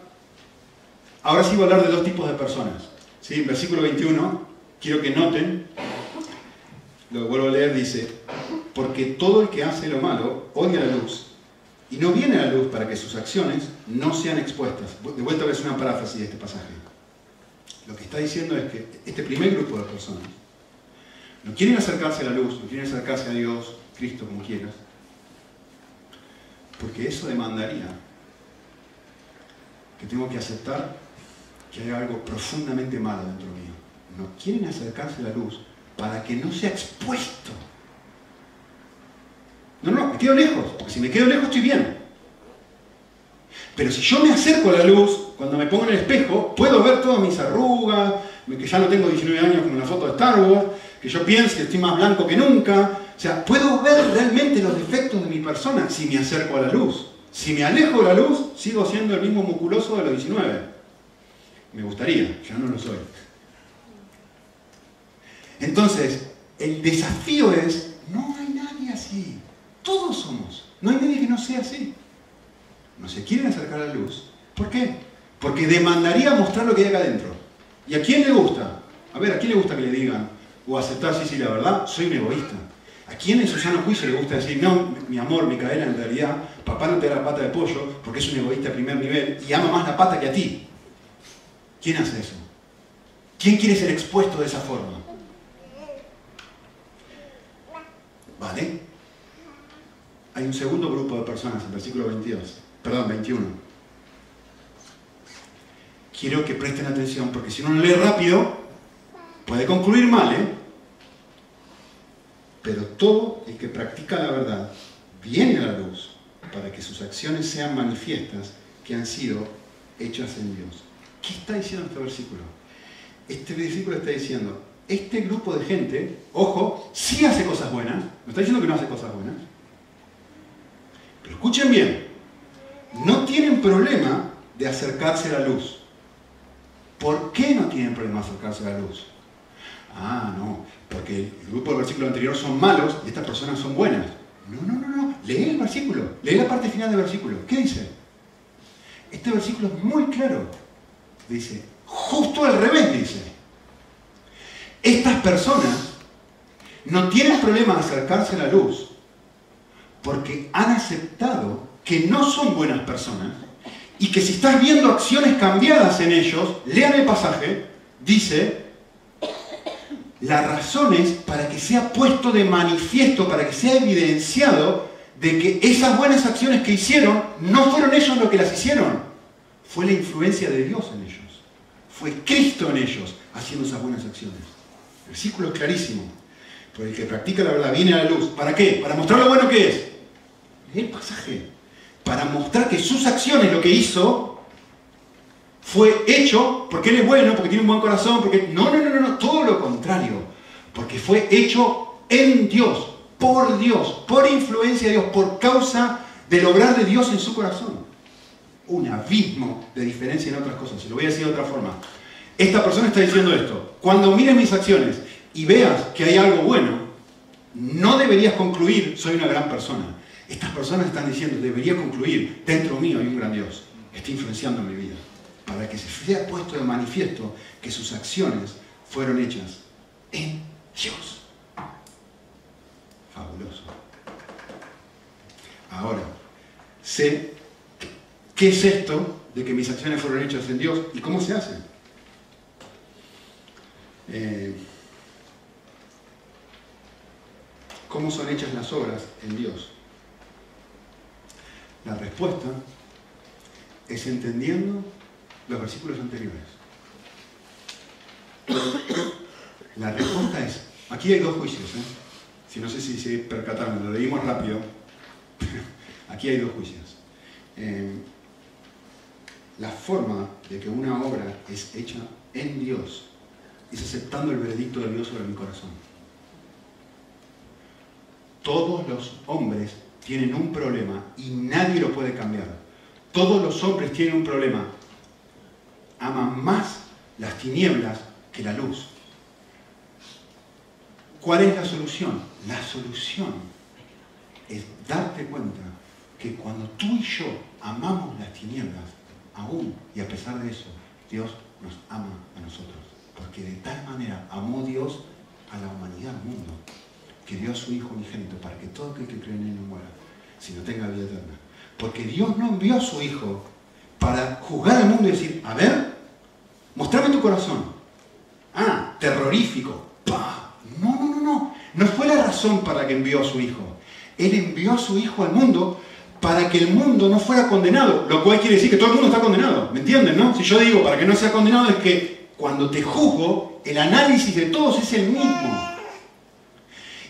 ahora sí va a hablar de dos tipos de personas. ¿sí? En versículo 21, quiero que noten, lo vuelvo a leer, dice, porque todo el que hace lo malo odia la luz y no viene a la luz para que sus acciones no sean expuestas. De vuelta es una paráfrasis de este pasaje. Lo que está diciendo es que este primer grupo de personas no quieren acercarse a la luz, no quieren acercarse a Dios, Cristo, como quieras, porque eso demandaría que tengo que aceptar que hay algo profundamente malo dentro mío. No quieren acercarse a la luz para que no sea expuesto no, no, me quedo lejos, porque si me quedo lejos estoy bien. Pero si yo me acerco a la luz, cuando me pongo en el espejo, puedo ver todas mis arrugas, que ya no tengo 19 años como una foto de Star Wars, que yo pienso que estoy más blanco que nunca, sea, puedo ver realmente los defectos de mi persona si me acerco a la luz. Si me alejo de la luz, sigo siendo el mismo musculoso de los 19. Me gustaría, ya no lo soy. Entonces, el desafío es, no hay nadie así. Todos somos. No hay nadie que no sea así. No se quieren acercar a la luz. ¿Por qué? Porque demandaría mostrar lo que hay acá adentro. ¿Y a quién le gusta? A ver, ¿a quién le gusta que le digan? O aceptar, sí, sí, la verdad, soy un egoísta. ¿A quién en su sano juicio le gusta decir, no, mi amor, Micaela, en realidad, papá no te da la pata de pollo porque es un egoísta de primer nivel y ama más la pata que a ti? ¿Quién hace eso? ¿Quién quiere ser expuesto de esa forma? ¿Vale? Hay un segundo grupo de personas, en versículo 22, perdón, 21. Quiero que presten atención porque si uno lee rápido, puede concluir mal, ¿eh? Pero todo el que practica la verdad viene a la luz para que sus acciones sean manifiestas que han sido hechas en Dios. ¿Qué está diciendo este versículo? Este versículo está diciendo, este grupo de gente, ojo, sí hace cosas buenas, no está diciendo que no hace cosas buenas, pero escuchen bien, no tienen problema de acercarse a la luz. ¿Por qué no tienen problema de acercarse a la luz? Ah, no, porque el grupo del versículo anterior son malos y estas personas son buenas. No, no, no, no. Lee el versículo. Lee la parte final del versículo. ¿Qué dice? Este versículo es muy claro. Dice, justo al revés dice. Estas personas no tienen problema de acercarse a la luz porque han aceptado que no son buenas personas y que si estás viendo acciones cambiadas en ellos, lean el pasaje, dice, la razón es para que sea puesto de manifiesto, para que sea evidenciado de que esas buenas acciones que hicieron no fueron ellos los que las hicieron, fue la influencia de Dios en ellos, fue Cristo en ellos haciendo esas buenas acciones. El versículo es clarísimo. Por el que practica la verdad viene a la luz. ¿Para qué? Para mostrar lo bueno que es. El pasaje. Para mostrar que sus acciones, lo que hizo, fue hecho porque Él es bueno, porque tiene un buen corazón, porque... No, no, no, no, todo lo contrario. Porque fue hecho en Dios, por Dios, por influencia de Dios, por causa del obrar de Dios en su corazón. Un abismo de diferencia en otras cosas. Se lo voy a decir de otra forma. Esta persona está diciendo esto. Cuando mires mis acciones y veas que hay algo bueno, no deberías concluir, soy una gran persona. Estas personas están diciendo, debería concluir, dentro mío hay un gran Dios, está influenciando mi vida para que se sea puesto de manifiesto que sus acciones fueron hechas en Dios. Fabuloso. Ahora, sé qué es esto de que mis acciones fueron hechas en Dios y cómo se hace. Eh, ¿Cómo son hechas las obras en Dios? La respuesta es entendiendo los versículos anteriores. La respuesta es, aquí hay dos juicios, ¿eh? si no sé si se percataron, lo leímos rápido, aquí hay dos juicios. Eh, la forma de que una obra es hecha en Dios es aceptando el veredicto de Dios sobre mi corazón. Todos los hombres tienen un problema y nadie lo puede cambiar. Todos los hombres tienen un problema aman más las tinieblas que la luz. ¿Cuál es la solución? La solución es darte cuenta que cuando tú y yo amamos las tinieblas, aún y a pesar de eso, Dios nos ama a nosotros. Porque de tal manera amó Dios a la humanidad, al mundo, que dio a su Hijo unigénito para que todo aquel que cree en Él no muera, sino tenga vida eterna. Porque Dios no envió a su Hijo para juzgar al mundo y decir, a ver, mostrame tu corazón. Ah, terrorífico. No, no, no, no. No fue la razón para que envió a su Hijo. Él envió a su Hijo al mundo para que el mundo no fuera condenado. Lo cual quiere decir que todo el mundo está condenado. ¿Me entienden, no? Si yo digo para que no sea condenado es que cuando te juzgo, el análisis de todos es el mismo.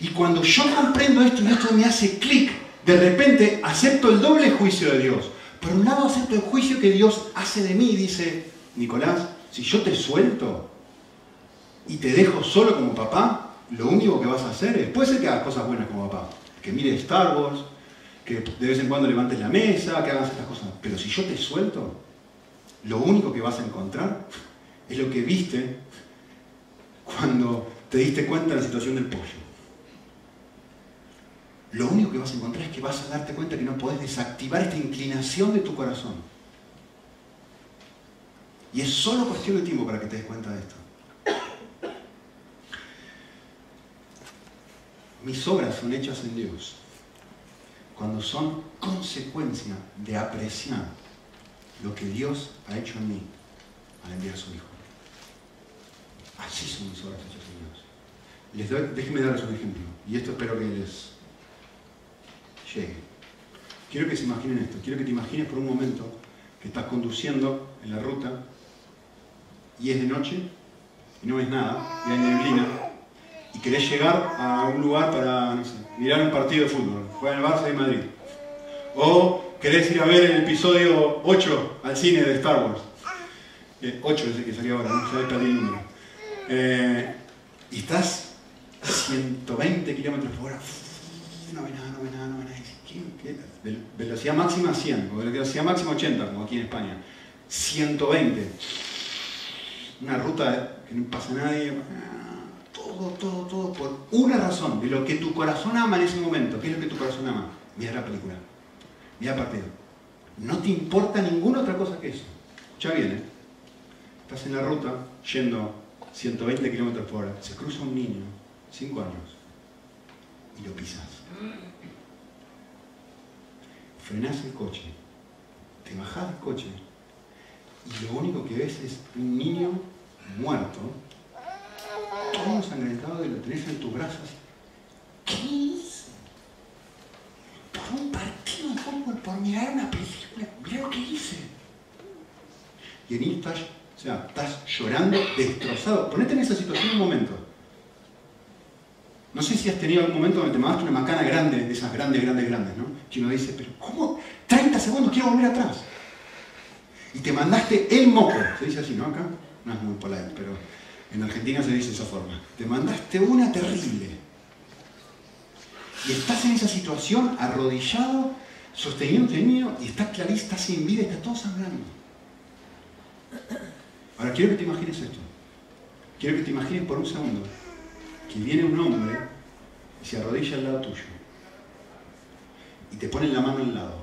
Y cuando yo comprendo esto y esto me hace clic, de repente acepto el doble juicio de Dios. Por un lado acepto el juicio que Dios hace de mí y dice, Nicolás, si yo te suelto y te dejo solo como papá lo único que vas a hacer es, puede ser que hagas cosas buenas como papá, que mires Star Wars, que de vez en cuando levantes la mesa, que hagas estas cosas, pero si yo te suelto, lo único que vas a encontrar es lo que viste cuando te diste cuenta de la situación del pollo. Lo único que vas a encontrar es que vas a darte cuenta que no podés desactivar esta inclinación de tu corazón. Y es solo cuestión de tiempo para que te des cuenta de esto. Mis obras son hechas en Dios cuando son consecuencia de apreciar lo que Dios ha hecho en mí al enviar a su Hijo. Así son mis obras hechas en Dios. Les déjenme darles un ejemplo, y esto espero que les llegue. Quiero que se imaginen esto, quiero que te imagines por un momento que estás conduciendo en la ruta y es de noche y no ves nada, y hay neblina, y querés llegar a un lugar para, no sé, mirar un partido de fútbol, en el Barça de Madrid. O querés ir a ver el episodio 8 al cine de Star Wars. 8 eh, es el que salió ahora, no sé, perdí el número. Eh, y estás 120 kilómetros por hora. No ve nada, no ve nada, no ve nada. Velocidad máxima 100, o velocidad máxima 80, como aquí en España. 120. Una ruta que no pasa nadie. Todo, todo, todo por una razón, de lo que tu corazón ama en ese momento. ¿Qué es lo que tu corazón ama? Mira la película. Mira partido. No te importa ninguna otra cosa que eso. Ya viene. Estás en la ruta, yendo 120 kilómetros por hora. Se cruza un niño, 5 años, y lo pisas. Frenás el coche, te bajás del coche, y lo único que ves es un niño muerto, todo ensangrentado y lo tenés en tus brazos. ¿Qué hice? Por un partido de fútbol, por mirar una película, mira lo que hice. Y el niño está, o sea, estás llorando destrozado. Ponete en esa situación un momento. No sé si has tenido algún momento donde te mandaste una macana grande, de esas grandes, grandes, grandes, ¿no? Que uno dice, pero ¿cómo? 30 segundos, quiero volver atrás. Y te mandaste el moco. Se dice así, ¿no? Acá no es muy polite, pero en Argentina se dice de esa forma. Te mandaste una terrible. Y estás en esa situación arrodillado, sosteniendo el niño, y estás clarista, sin vida, está todo sangrando. Ahora quiero que te imagines esto. Quiero que te imagines por un segundo que viene un hombre y se arrodilla al lado tuyo y te pone la mano al lado,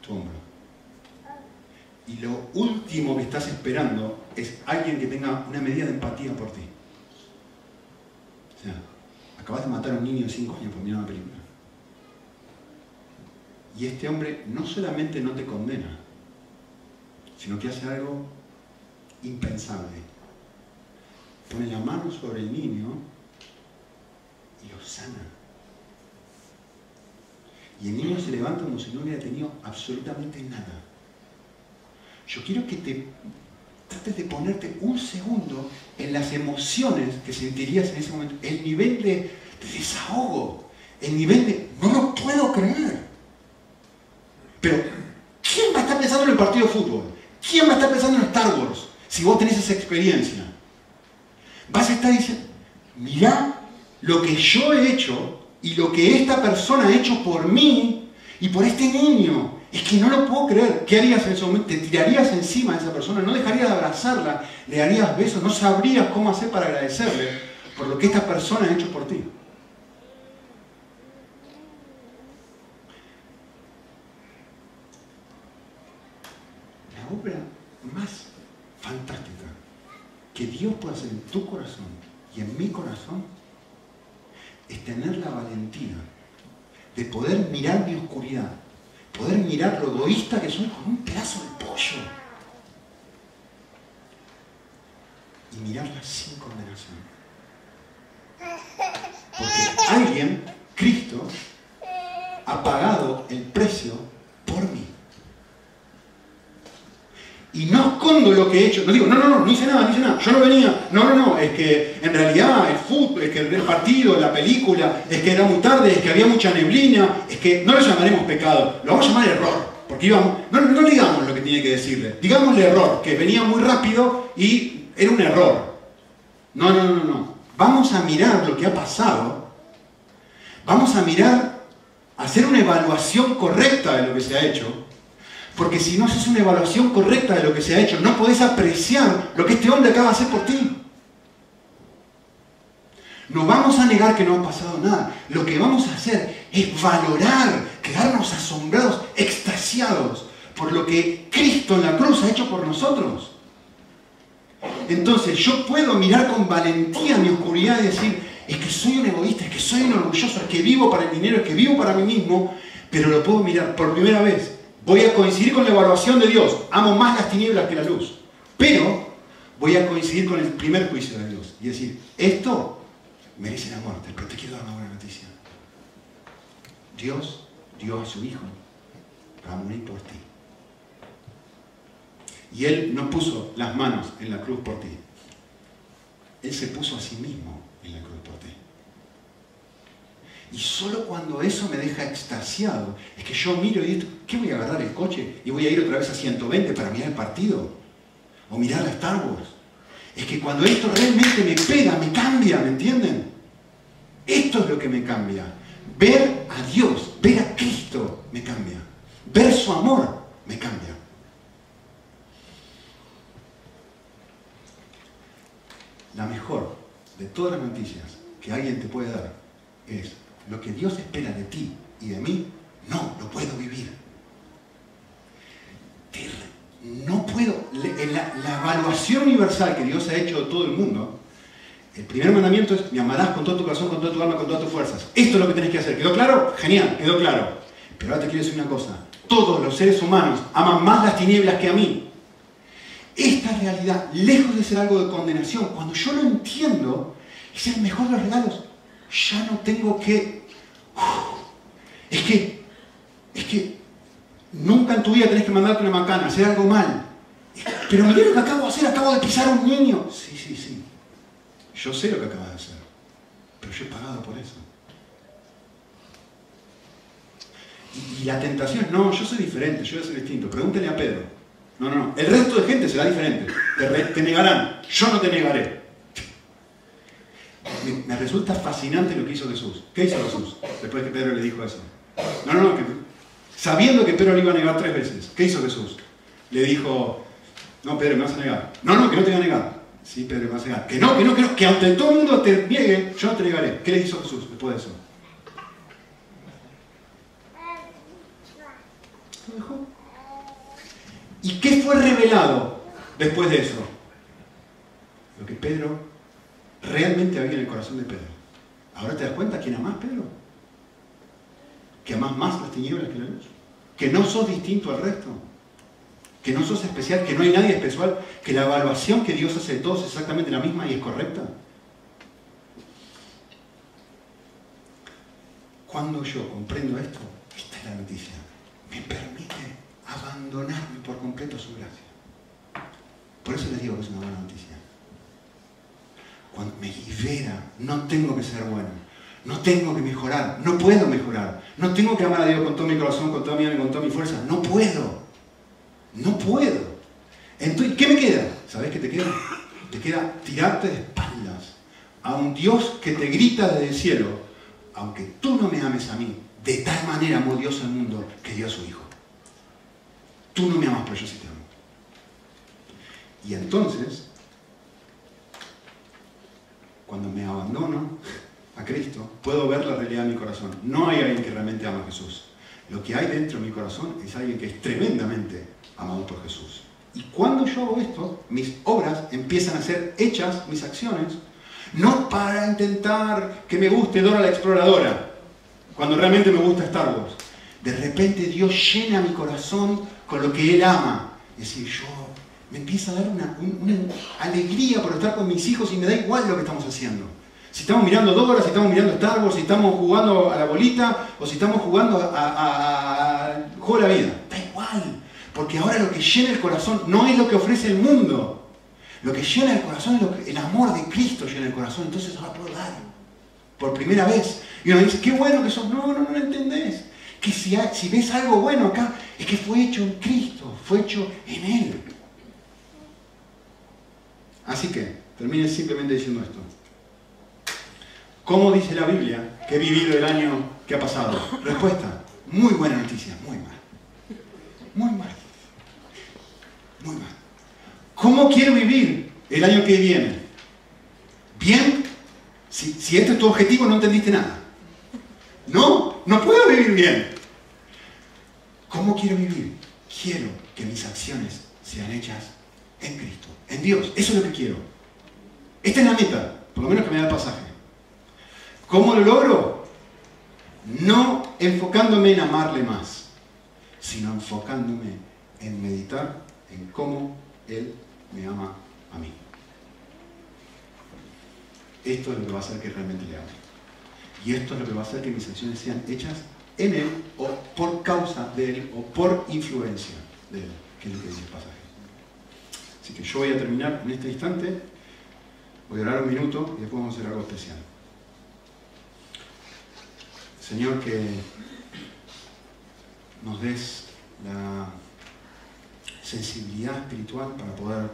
tu hombro. Y lo último que estás esperando es alguien que tenga una medida de empatía por ti. O sea, acabas de matar a un niño de 5 años por mirar una película. Y este hombre no solamente no te condena, sino que hace algo impensable. Pone la mano sobre el niño y lo sana. Y el niño se levanta como si no hubiera tenido absolutamente nada. Yo quiero que te trates de ponerte un segundo en las emociones que sentirías en ese momento, el nivel de, desahogo, el nivel de no lo puedo creer. Pero, ¿quién va a estar pensando en el partido de fútbol? ¿Quién va a estar pensando en Star Wars? Si vos tenés esa experiencia, vas a estar diciendo, mirá lo que yo he hecho y lo que esta persona ha hecho por mí y por este niño. Es que no lo puedo creer. ¿Qué harías en ese momento? ¿Te tirarías encima de esa persona? ¿No dejarías de abrazarla? ¿Le darías besos? ¿No sabrías cómo hacer para agradecerle por lo que esta persona ha hecho por ti? La obra más fantástica que Dios puede hacer en tu corazón y en mi corazón es tener la valentía de poder mirar mi oscuridad, poder mirar lo egoísta que soy con un pedazo de pollo y mirarla sin condenación. Porque alguien, Cristo, ha pagado el precio por mí no lo que he hecho. No digo, no, no, no, no hice nada, no hice nada. Yo no venía. No, no, no, es que en realidad el fútbol, es que el partido, la película, es que era muy tarde, es que había mucha neblina, es que no lo llamaremos pecado, lo vamos a llamar error. Porque íbamos, no, no digamos lo que tiene que decirle, digamos el error, que venía muy rápido y era un error. No, no, no, no. vamos a mirar lo que ha pasado, vamos a mirar, hacer una evaluación correcta de lo que se ha hecho, porque si no haces una evaluación correcta de lo que se ha hecho, no podés apreciar lo que este hombre acaba de hacer por ti. No vamos a negar que no ha pasado nada. Lo que vamos a hacer es valorar, quedarnos asombrados, extasiados por lo que Cristo en la cruz ha hecho por nosotros. Entonces yo puedo mirar con valentía mi oscuridad y decir, es que soy un egoísta, es que soy un orgulloso, es que vivo para el dinero, es que vivo para mí mismo, pero lo puedo mirar por primera vez. Voy a coincidir con la evaluación de Dios. Amo más las tinieblas que la luz. Pero voy a coincidir con el primer juicio de Dios y decir, esto merece la muerte, pero te quiero dar una buena noticia. Dios dio a su Hijo para morir por ti. Y Él no puso las manos en la cruz por ti. Él se puso a sí mismo en la cruz por ti. Y solo cuando eso me deja extasiado, es que yo miro y digo, ¿qué voy a agarrar el coche y voy a ir otra vez a 120 para mirar el partido? O mirar a Star Wars. Es que cuando esto realmente me pega, me cambia, ¿me entienden? Esto es lo que me cambia. Ver a Dios, ver a Cristo me cambia. Ver su amor me cambia. La mejor de todas las noticias que alguien te puede dar es lo que Dios espera de ti y de mí, no lo puedo vivir. No puedo. La, la, evaluación universal que Dios ha hecho de todo el mundo, el primer mandamiento es: me amarás con todo tu corazón, con toda tu alma, con todas tus fuerzas. Esto es lo que tenés que hacer. ¿Quedó claro? Genial, quedó claro. Pero ahora te quiero decir una cosa: todos los seres humanos aman más las tinieblas que a mí. Esta realidad, lejos de ser algo de condenación, cuando yo lo entiendo, es el mejor de los regalos. Ya no tengo que. es que. Es que. Nunca en tu vida tenés que mandarte una macana, hacer algo mal. Pero mira lo que acabo de hacer, acabo de pisar a un niño. Sí, sí, sí. Yo sé lo que acabas de hacer. Pero yo he pagado por eso. Y, la tentación, no, yo soy diferente, yo ser distinto. Pregúntele a Pedro. No, no, no. El resto de gente será diferente. Te, negarán. Yo no te negaré. Me, resulta fascinante lo que hizo Jesús. ¿Qué hizo Jesús después que Pedro le dijo eso? No, no, no. sabiendo que Pedro le iba a negar tres veces, ¿qué hizo Jesús? Le dijo, no, Pedro, me vas a negar. No, no, que no te voy a negar. Sí, Pedro, me vas a negar. Que no, que no, que no, que aunque todo el mundo te niegue, yo no te negaré. ¿Qué le hizo Jesús después de eso? Lo dejó. ¿Y qué fue revelado después de eso? Lo que Pedro realmente había en el corazón de Pedro. ¿Ahora te das cuenta quién más Pedro? Que amas más las tinieblas que la luz. Que no sos distinto al resto. Que no sos especial, que no hay nadie especial. Que la evaluación que Dios hace de todos es exactamente la misma y es correcta. Cuando yo comprendo esto, esta es la noticia. Me permite abandonarme por completo a su gracia. Por eso les digo que es una buena noticia. Cuando me libera, no tengo que ser bueno, no tengo que mejorar, no puedo mejorar, no tengo que amar a Dios con todo mi corazón, con toda mi alma con toda mi fuerza, no puedo, no puedo. Entonces, ¿qué me queda? ¿Sabes qué te queda? Te queda tirarte de espaldas a un Dios que te grita desde el cielo, aunque tú no me ames a mí, de tal manera amó Dios al mundo que dio a su Hijo. Tú no me amas, pero yo sí te amo. Y entonces, cuando me abandono a Cristo, puedo ver la realidad de mi corazón. No hay alguien que realmente ama a Jesús. Lo que hay dentro de mi corazón es alguien que es tremendamente amado por Jesús. Y cuando yo hago esto, mis obras empiezan a ser hechas, mis acciones, no para intentar que me guste Dora la Exploradora, cuando realmente me gusta Star Wars. De repente Dios llena mi corazón con lo que Él ama. Es decir, yo me empieza a dar una, alegría por estar con mis hijos y me da igual lo que estamos haciendo. Si estamos mirando Dora, si estamos mirando Star si estamos jugando a la bolita o si estamos jugando a, juego de la vida. Da igual. Porque ahora lo que llena el corazón no es lo que ofrece el mundo. Lo que llena el corazón es lo que, el amor de Cristo llena el corazón. Entonces ahora puedo dar. Por primera vez. Y uno dice, qué bueno que sos. No, no, no lo entendés que si, ves algo bueno acá, es que fue hecho en Cristo, fue hecho en Él. Así que, termine simplemente diciendo esto. ¿Cómo dice la Biblia que he vivido el año que ha pasado? Respuesta, muy buena noticia, muy mal. Muy mal. Muy mal. ¿Cómo quiero vivir el año que viene? ¿Bien? Si, si este es tu objetivo, no entendiste nada. No, no puedo vivir bien. ¿Cómo quiero vivir? Quiero que mis acciones sean hechas en Cristo, en Dios. Eso es lo que quiero. Esta es la meta, por lo menos que me da el pasaje. ¿Cómo lo logro? No enfocándome en amarle más, sino enfocándome en meditar en cómo Él me ama a mí. Esto es lo que va a hacer que realmente le ame. Y esto es lo que va a hacer que mis acciones sean hechas en Él o por causa de Él o por influencia de Él, que es lo que dice el pasaje. Así que yo voy a terminar en este instante, voy a orar un minuto y después vamos a hacer algo especial. Señor, que nos des la sensibilidad espiritual para poder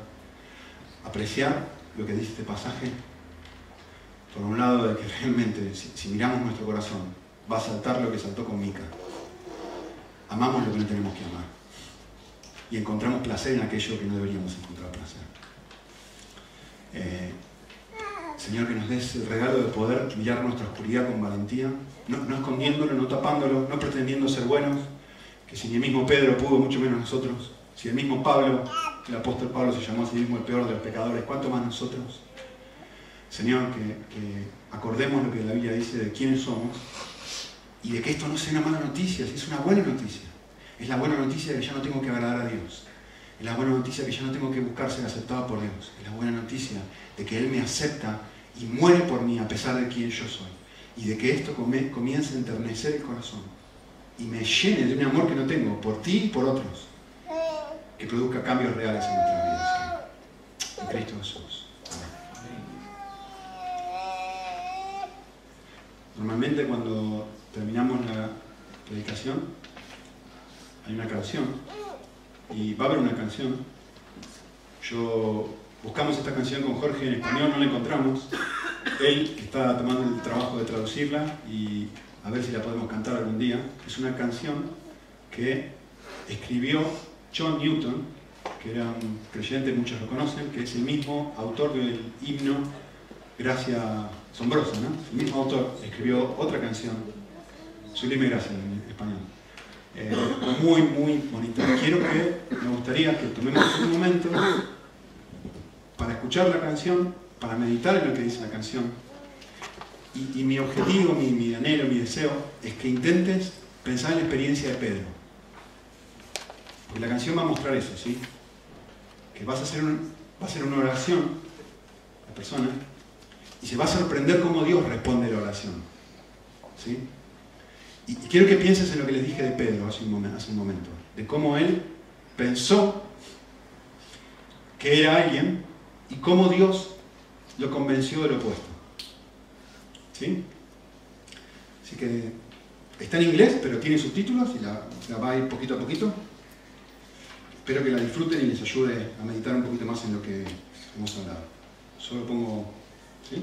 apreciar lo que dice este pasaje. Por un lado, de que realmente, si, miramos nuestro corazón, va a saltar lo que saltó con Mica. Amamos lo que no tenemos que amar. Y encontramos placer en aquello que no deberíamos encontrar placer. Eh, Señor, que nos des el regalo de poder mirar nuestra oscuridad con valentía, no, escondiéndolo, no tapándolo, no pretendiendo ser buenos, que si ni el mismo Pedro pudo, mucho menos nosotros, si el mismo Pablo, el apóstol Pablo se llamó a sí mismo el peor de los pecadores, ¿cuánto más nosotros? Señor, que, acordemos lo que la Biblia dice de quiénes somos y de que esto no sea una mala noticia, es una buena noticia. Es la buena noticia de que ya no tengo que agradar a Dios. Es la buena noticia de que ya no tengo que buscar ser aceptado por Dios. Es la buena noticia de que Él me acepta y muere por mí a pesar de quién yo soy. Y de que esto comience a enternecer el corazón y me llene de un amor que no tengo por ti y por otros que produzca cambios reales en nuestra vida. En Cristo Jesús. Normalmente cuando terminamos la predicación hay una canción y va a haber una canción. Yo buscamos esta canción con Jorge en español, no la encontramos. Él está tomando el trabajo de traducirla y a ver si la podemos cantar algún día. Es una canción que escribió John Newton, que era un creyente, muchos lo conocen, que es el mismo autor del himno Gracia Asombrosa, ¿no? El mismo autor escribió otra canción, Sublime Gracia en español. Eh, muy, muy bonita. Quiero que, me gustaría que tomemos un momento para escuchar la canción, para meditar en lo que dice la canción. Y, mi objetivo, mi, anhelo, mi deseo es que intentes pensar en la experiencia de Pedro porque la canción va a mostrar eso, ¿sí? Que vas a hacer, va a hacer una oración, la persona, y se va a sorprender cómo Dios responde a la oración. ¿Sí? Y, quiero que pienses en lo que les dije de Pedro hace un, momento, de cómo él pensó que era alguien y cómo Dios lo convenció de lo opuesto. ¿Sí? Así que está en inglés, pero tiene subtítulos y la, la va a ir poquito a poquito. Espero que la disfruten y les ayude a meditar un poquito más en lo que hemos hablado. Solo pongo... ¿sí?